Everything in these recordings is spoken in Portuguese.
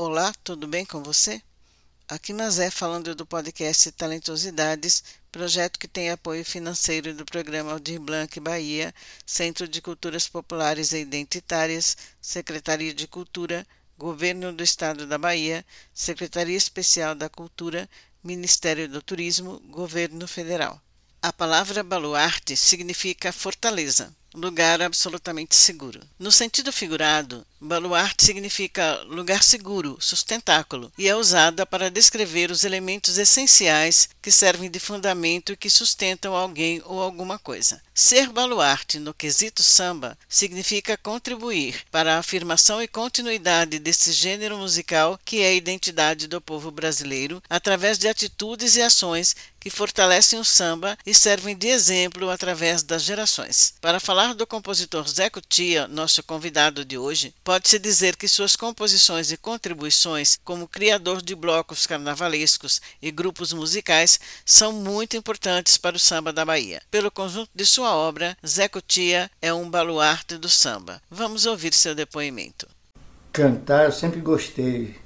Olá, tudo bem com você? Aqui Mazé falando do podcast Talentosidades, projeto que tem apoio financeiro do programa Aldir Blanc Bahia, Centro de Culturas Populares e Identitárias, Secretaria de Cultura, Governo do Estado da Bahia, Secretaria Especial da Cultura, Ministério do Turismo, Governo Federal. A palavra baluarte significa fortaleza lugar absolutamente seguro. No sentido figurado, baluarte significa lugar seguro, sustentáculo, e é usada para descrever os elementos essenciais que servem de fundamento e que sustentam alguém ou alguma coisa. Ser baluarte no quesito samba significa contribuir para a afirmação e continuidade desse gênero musical que é a identidade do povo brasileiro através de atitudes e ações que fortalecem o samba e servem de exemplo através das gerações. Para falar do compositor Zé Cutia, nosso convidado de hoje, pode-se dizer que suas composições e contribuições como criador de blocos carnavalescos e grupos musicais são muito importantes para o samba da Bahia. Pelo conjunto de sua obra, Zé Cutia é um baluarte do samba. Vamos ouvir seu depoimento. Cantar, eu sempre gostei,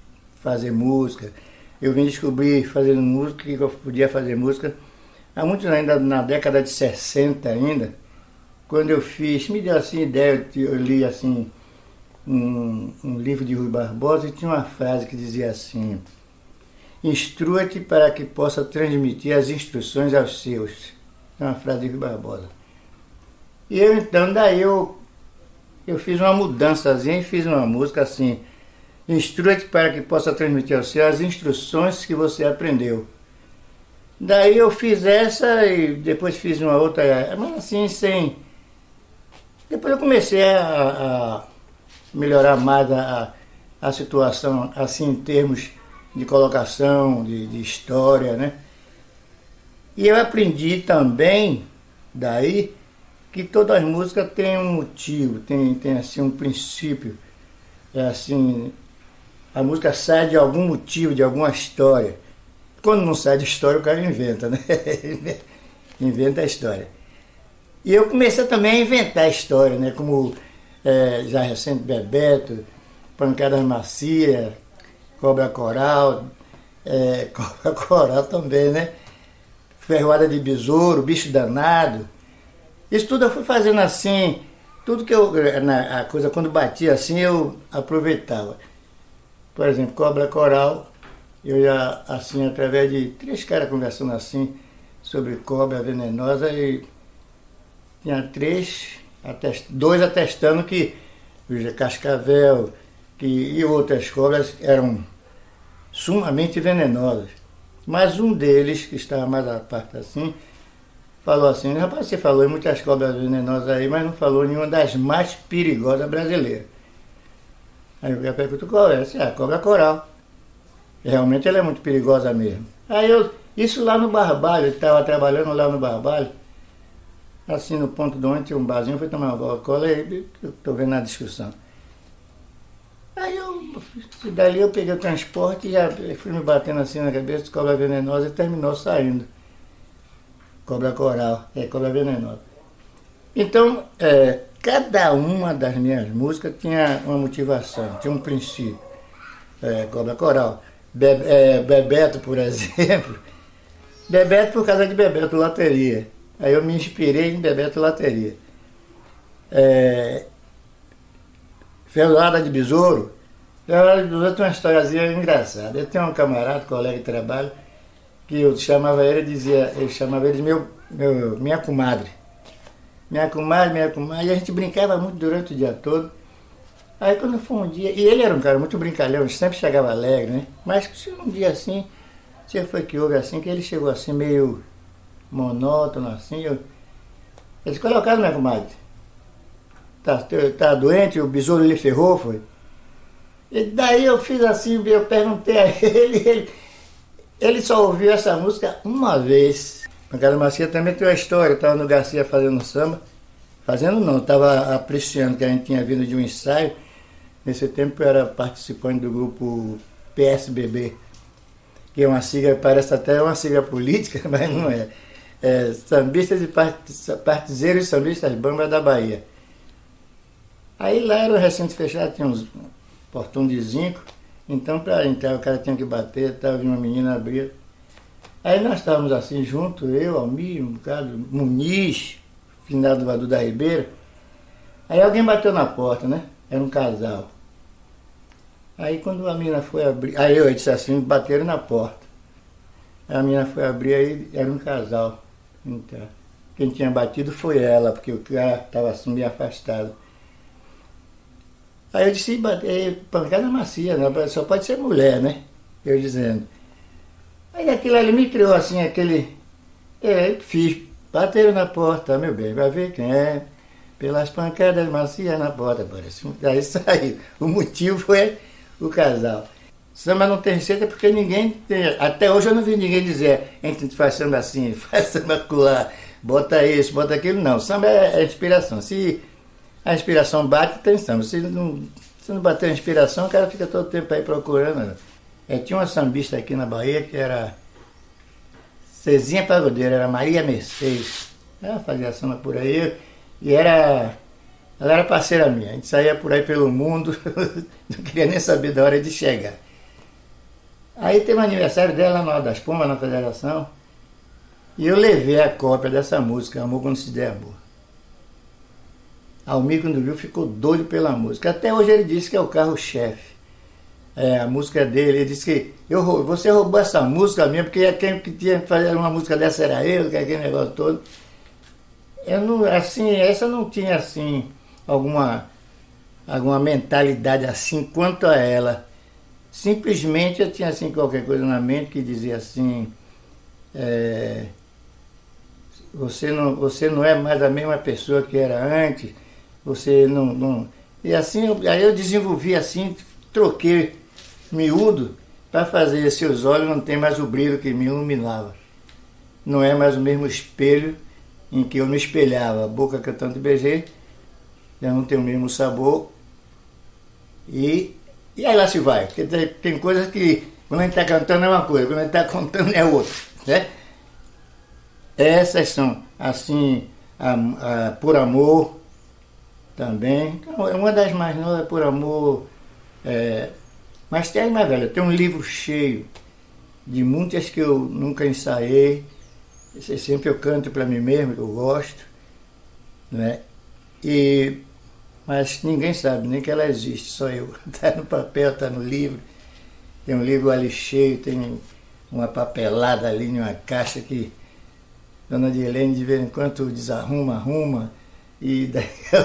fazer música eu vim descobrir fazendo música que eu podia fazer música há muitos ainda na década de 60 ainda, quando eu fiz, me deu assim ideia, eu li assim um, um livro de Rui Barbosa e tinha uma frase que dizia assim, instrua-te para que possa transmitir as instruções aos seus. É uma frase de Rui Barbosa. E eu então, daí eu, eu fiz uma mudançazinha e fiz uma música assim, Instrua-te para que possa transmitir ao seu as instruções que você aprendeu. Daí eu fiz essa e depois fiz uma outra, mas assim, sem. Depois eu comecei a, a melhorar mais a, a situação, assim, em termos de colocação, de, de história, né? E eu aprendi também, daí, que todas as músicas têm um motivo, tem, tem assim, um princípio. É assim, a música sai de algum motivo, de alguma história. Quando não sai de história, o cara inventa, né? inventa a história. E eu comecei também a inventar a história, né? Como é, já recente Bebeto, Pancadas Macia, Cobra Coral, é, Cobra Coral também, né? Ferroada de Besouro, Bicho Danado. Isso tudo eu fui fazendo assim, tudo que eu, na, a coisa quando batia assim, eu aproveitava. Por exemplo, cobra coral, eu já, assim, através de três caras conversando assim sobre cobra venenosa e tinha três, atest, dois atestando que cascavel que, e outras cobras eram sumamente venenosas. Mas um deles, que estava mais à parte assim, falou assim, rapaz, você falou em muitas cobras venenosas aí, mas não falou nenhuma das mais perigosas brasileiras. Aí eu pergunto qual é? Disse, ah, cobra coral. Realmente ela é muito perigosa mesmo. Aí eu, isso lá no Barbalho, estava trabalhando lá no Barbalho, assim no ponto do onde tinha um barzinho, fui tomar uma Coca-Cola e estou vendo a discussão. Aí eu, dali eu peguei o transporte e já fui me batendo assim na cabeça de cobra venenosa e terminou saindo. Cobra coral, é cobra venenosa. Então, é, Cada uma das minhas músicas tinha uma motivação, tinha um princípio. É, Cobra Coral. Be é, Bebeto, por exemplo. Bebeto por causa de Bebeto Lateria. Aí eu me inspirei em Bebeto Lateria. É, de Besouro. Ferroada de Besouro tem uma historiazinha engraçada. Eu tenho um camarada, colega de trabalho, que eu chamava ele, dizia, ele chamava ele de meu, meu, minha comadre minha comadre, minha comadre, e a gente brincava muito durante o dia todo. Aí quando foi um dia, e ele era um cara muito brincalhão, sempre chegava alegre, né? Mas um dia assim, se foi que houve assim, que ele chegou assim meio monótono assim, eu, eles colocaram minha comadre. Tá, tá doente, o besouro lhe ferrou, foi. E daí eu fiz assim, eu perguntei a ele, ele, ele só ouviu essa música uma vez. Pancada Macia também tem uma história, estava no Garcia fazendo samba. Fazendo não, estava apreciando que a gente tinha vindo de um ensaio. Nesse tempo eu era participante do grupo PSBB, que é uma sigla, parece até uma sigla política, mas não é. é sambistas e partizeiros sambistas Bamba da Bahia. Aí lá era um recinto fechado, tinha uns portão de zinco, Então, para entrar, o cara tinha que bater, estava vindo uma menina abrir. Aí nós estávamos assim junto, eu, Almir, um bocado, Muniz, finado do da Ribeira. Aí alguém bateu na porta, né? Era um casal. Aí quando a menina foi abrir, aí eu disse assim, bateram na porta. Aí a menina foi abrir, aí era um casal. Então, quem tinha batido foi ela, porque o cara estava assim meio afastado. Aí eu disse, pancada macia, né? só pode ser mulher, né? Eu dizendo. Aí aquilo ali me criou assim, aquele. É, fiz. Bateram na porta, meu bem, vai ver quem é. Pelas pancadas macias na porta, parece. Aí saiu. O motivo foi o casal. Samba não tem receita porque ninguém tem. Até hoje eu não vi ninguém dizer, a gente faz samba assim, faz samba colar, bota isso, bota aquilo. Não, samba é, é inspiração. Se a inspiração bate, tem samba. Se não, se não bater a inspiração, o cara fica todo tempo aí procurando. É, tinha uma sambista aqui na Bahia que era Cezinha Pagodeira, era Maria Mercedes. Ela fazia samba por aí e era. Ela era parceira minha. A gente saía por aí pelo mundo, não queria nem saber da hora de chegar. Aí teve um aniversário dela na Hora das Pombas, na federação, e eu levei a cópia dessa música, Amor Quando Se Der Amor. Almir, quando viu, ficou doido pela música. Até hoje ele disse que é o carro-chefe. É, a música é dele. Ele disse que eu, você roubou essa música minha, porque quem que tinha que fazer uma música dessa era eu, que é aquele negócio todo. Eu não, assim, essa não tinha assim alguma, alguma mentalidade assim quanto a ela. Simplesmente eu tinha assim qualquer coisa na mente que dizia assim. É, você não, você não é mais a mesma pessoa que era antes você não. não... E assim, aí eu desenvolvi assim, troquei miúdo para fazer seus olhos não tem mais o brilho que me iluminava. Não é mais o mesmo espelho em que eu me espelhava. A boca que eu tanto beijei já não tem o mesmo sabor. E, e aí lá se vai. Porque tem, tem coisas que quando a gente está cantando é uma coisa, quando a gente está contando é outra. Né? Essas são, assim, a, a, por amor, também. Então, é uma das mais novas, por amor. É, mas tem mais velha, tem um livro cheio de muitas que eu nunca ensaiei. Sempre eu canto para mim mesmo, eu gosto. Né? E, mas ninguém sabe nem que ela existe, só eu. Está no papel, está no livro. Tem um livro ali cheio, tem uma papelada ali uma caixa que Dona Dilene de vez em quando desarruma, arruma e daqui a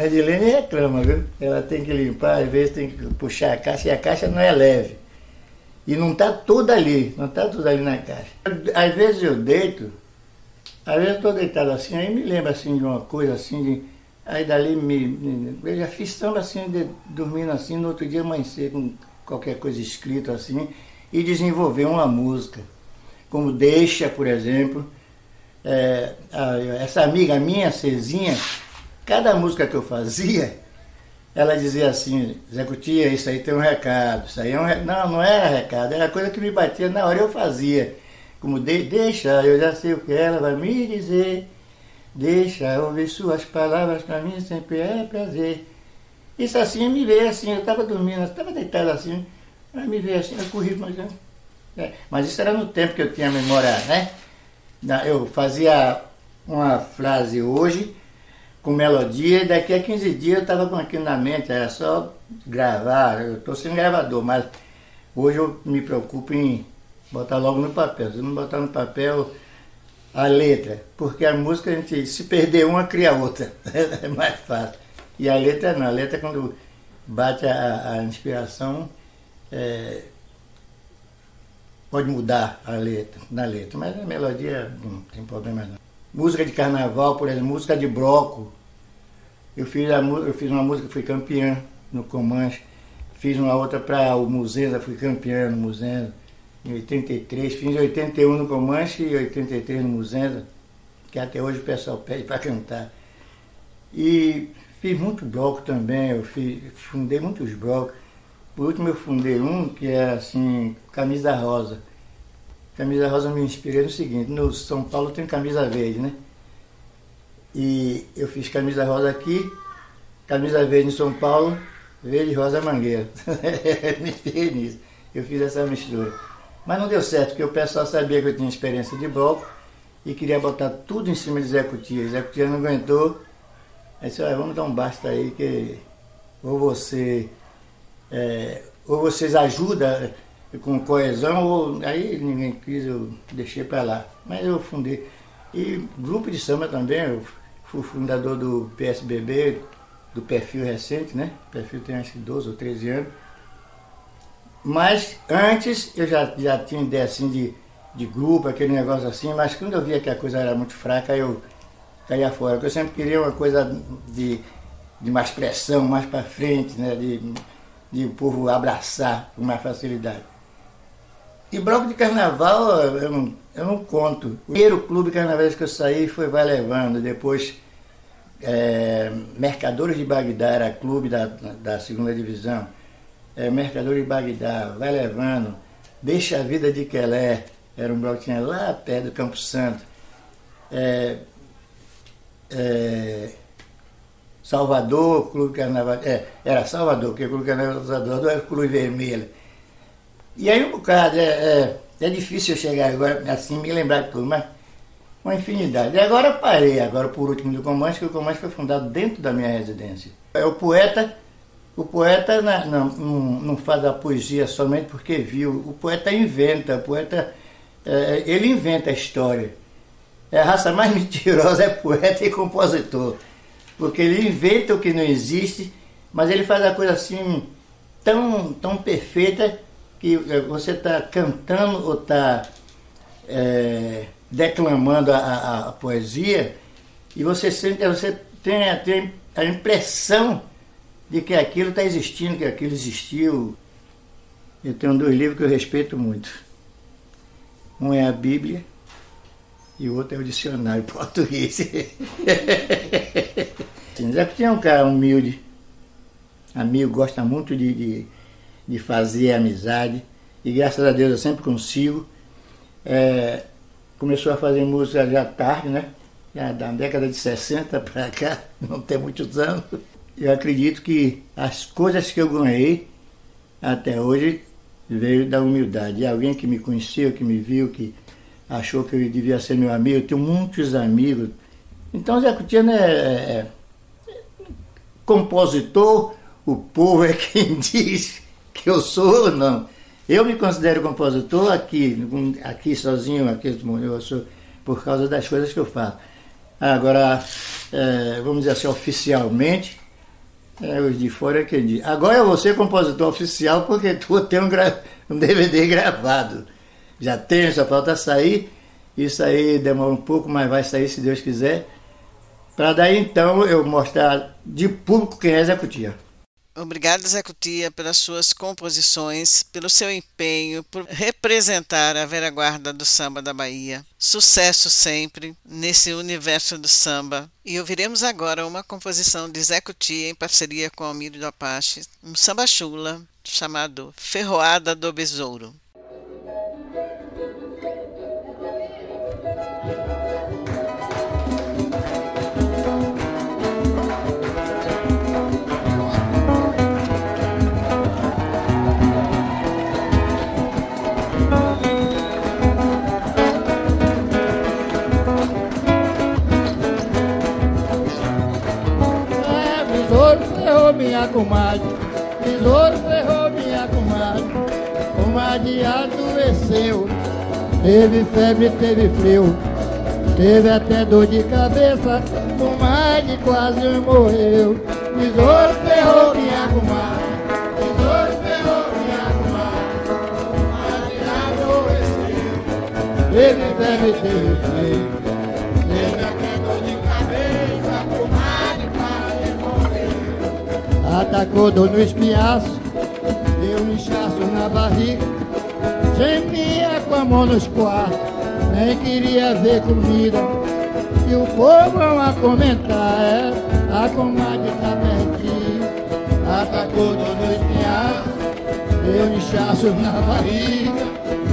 a Edilene reclama, viu? Ela tem que limpar, às vezes tem que puxar a caixa, e a caixa não é leve. E não está tudo ali, não está tudo ali na caixa. Às vezes eu deito, às vezes eu estou deitado assim, aí me lembra assim de uma coisa assim, de, aí dali me. Eu já fiz samba assim, de, dormindo assim, no outro dia amanhecer com qualquer coisa escrita assim, e desenvolver uma música. Como Deixa, por exemplo, é, a, essa amiga minha, Cezinha, cada música que eu fazia, ela dizia assim, Zé Cutia, isso aí tem um recado, isso aí é um recado. Não, não era recado, era coisa que me batia na hora eu fazia. Como de, deixa, eu já sei o que ela vai me dizer. Deixa ouvir suas palavras, para mim sempre é prazer. Isso assim me veio assim, eu estava dormindo, estava deitado assim, me veio assim, eu corri, mas, é, mas isso era no tempo que eu tinha memória, né? Eu fazia uma frase hoje com melodia e daqui a 15 dias eu estava com aquilo na mente, era só gravar, eu estou sem gravador, mas hoje eu me preocupo em botar logo no papel. Se não botar no papel a letra, porque a música a gente, se perder uma, cria outra. é mais fácil. E a letra não, a letra quando bate a, a inspiração, é, pode mudar a letra, na letra, mas a melodia não tem problema não. Música de carnaval, por exemplo, música de bloco. Eu fiz, a, eu fiz uma música, fui campeã no Comanche. Fiz uma outra para o Muzenza, fui campeã no Muzenza. Em 83, fiz 81 no Comanche e 83 no Muzenza, que até hoje o pessoal pede para cantar. E fiz muito bloco também, eu fiz, fundei muitos blocos. Por último eu fundei um que é assim, camisa rosa. Camisa rosa me inspirei no seguinte, no São Paulo tem camisa verde, né? E eu fiz camisa rosa aqui, camisa verde em São Paulo, verde, rosa, mangueira. Me inspirei nisso. Eu fiz essa mistura. Mas não deu certo, porque o pessoal sabia que eu tinha experiência de bloco e queria botar tudo em cima de Zé Cutia. Zé Cutia não aguentou. Aí disse, vamos dar um basta aí que ou você é, ou vocês ajudam com coesão, ou aí ninguém quis, eu deixei para lá. Mas eu fundei. E grupo de samba também, eu fui fundador do PSBB, do perfil recente, né? O perfil tem acho que 12 ou 13 anos. Mas antes eu já, já tinha ideia assim de, de grupo, aquele negócio assim, mas quando eu via que a coisa era muito fraca, eu caía fora. Porque eu sempre queria uma coisa de, de mais pressão, mais para frente, né? De, de o povo abraçar com mais facilidade. E bloco de carnaval eu não, eu não conto. O primeiro clube carnaval que eu saí foi Vai Levando, depois é, Mercadores de Bagdá, era clube da, da segunda divisão. É, Mercadores de Bagdá, Vai Levando, Deixa a Vida de Quelé, era um bloco que tinha lá perto do Campo Santo. É, é, Salvador, Clube Carnaval. É, era Salvador, porque o Clube Carnaval do Salvador era o Clube Vermelho. E aí um bocado, é, é, é, difícil eu chegar agora assim, me lembrar de tudo, mas uma infinidade. E agora parei, agora por último do Comandante, que o Comandante foi fundado dentro da minha residência. É o poeta, o poeta não, não, não faz a poesia somente porque viu, o poeta inventa, o poeta, é, ele inventa a história. É a raça mais mentirosa é poeta e compositor porque ele inventa o que não existe, mas ele faz a coisa assim tão, tão perfeita que você está cantando ou está é, declamando a, a, a, poesia e você sente, você tem, tem a impressão de que aquilo está existindo, que aquilo existiu. Eu tenho dois livros que eu respeito muito. Um é a Bíblia e o outro é o dicionário português. Zé Coutinho é um cara humilde, amigo, gosta muito de, de, de, fazer amizade e graças a Deus eu sempre consigo. É, começou a fazer música já tarde, né? Já da década de 60 para cá, não tem muitos anos. Eu acredito que as coisas que eu ganhei até hoje veio da humildade. Alguém que me conheceu, que me viu, que achou que eu devia ser meu amigo. Eu tenho muitos amigos. Então Zé Coutinho é, é compositor, o povo é quem diz que eu sou ou não. Eu me considero compositor aqui, aqui sozinho, aqui eu sou por causa das coisas que eu faço. Agora, é, vamos dizer assim, oficialmente, é, os de fora é quem diz. Agora eu vou ser compositor oficial porque tu tem um, um DVD gravado. Já tenho, só falta sair. Isso aí demora um pouco, mas vai sair se Deus quiser para daí então eu mostrar de público quem é Zé Cutia. Obrigado, Zé Cutia, pelas suas composições, pelo seu empenho, por representar a velha guarda do samba da Bahia. Sucesso sempre nesse universo do samba. E ouviremos agora uma composição de Zé Cutia em parceria com Almiro do Apache, um samba chula chamado Ferroada do Besouro. Comadre, tesouro ferrou minha comadre, comadre adoeceu, teve febre, teve frio, teve até dor de cabeça, comadre quase morreu, tesouro ferrou minha comadre. Tesouro ferrou minha comadre, comadre adoeceu, Teve febre, teve frio. Atacou dor no espinhaço, deu um inchaço na barriga, gemia com a mão nos quartos, nem queria ver comida. E o povo a comentar, é, a comadre tá perdida. Atacou dor no espinhaço, deu um inchaço na barriga,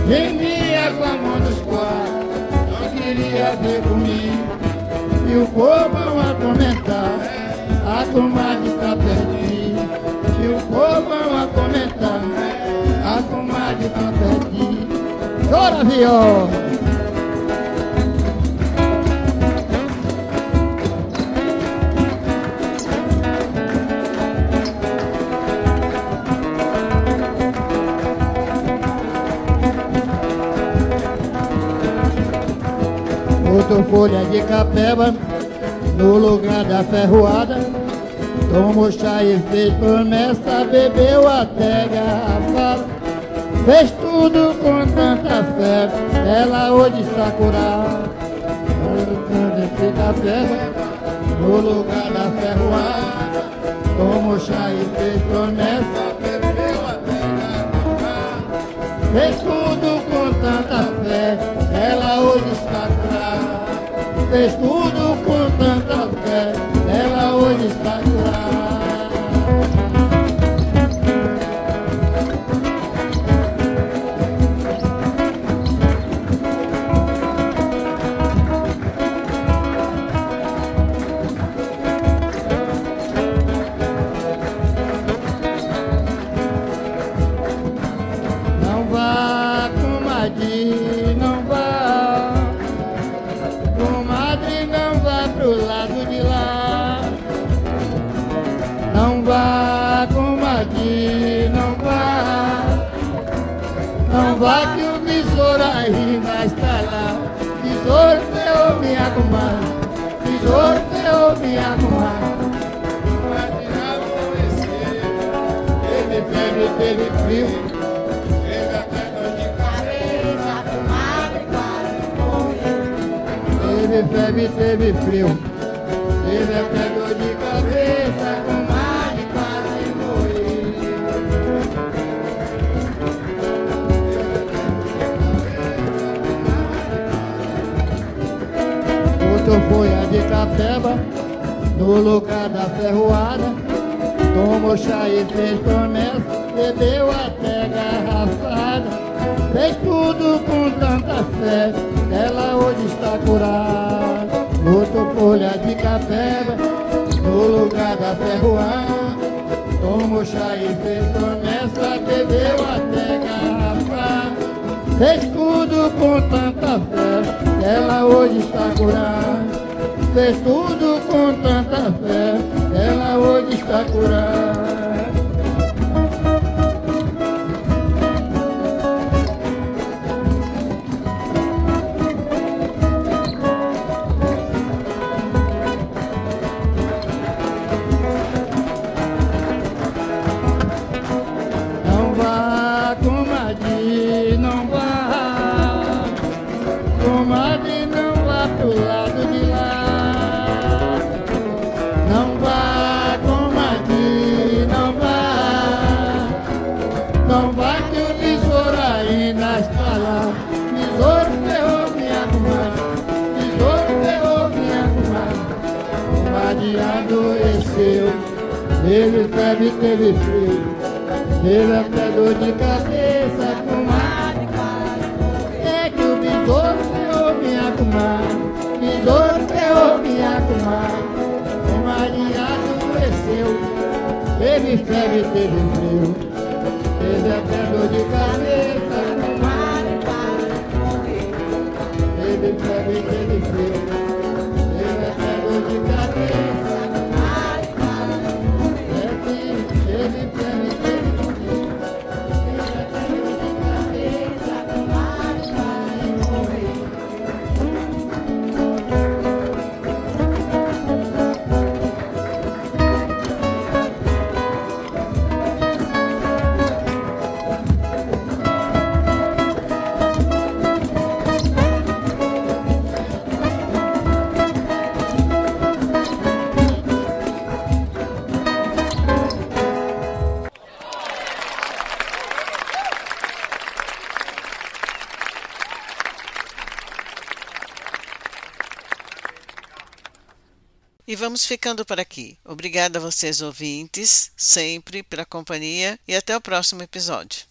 gemia com a mão nos quartos, não queria ver comigo. E o povo a comentar, a comadre tá perdida. E o povo é vão acometar né? A comadre canta aqui. Dora viola Botou folha de capeba no lugar da ferroada. Tomou chá e fez promessa, bebeu até garrafada. Fez tudo com tanta fé, ela hoje está curada. De capeba no lugar da ferroada. Tomou chá e fez promessa, bebeu até garrafada. Fez tudo com tanta fé, ela hoje está curada fez tudo com tanta fé, ela hoje está curada. Teve frio Teve até de cabeça Comadre quase morreu Teve febre, teve frio. Teve até dor de cabeça Comadre quase morreu. Botou folha de capeba no lugar da ferroada. Tomou chá e fez promessa, bebeu até garrafada. Fez tudo com tanta fé, ela hoje está curada. Botou folha de capeba no lugar da ferroada. Tomou chá e fez promessa, bebeu até garrafada. Fez tudo com tanta fé, ela hoje está curada. Fez tudo com tanta fé, ela hoje está curada. Febre, teve frio. Teve até dor de cabeça, comadre, É que o besouro ferrou minha comadre Besouro ferrou minha comadre Comadre adoeceu Teve febre, teve frio. Teve até dor de cabeça, vamos ficando por aqui. Obrigada a vocês ouvintes, sempre pela companhia e até o próximo episódio.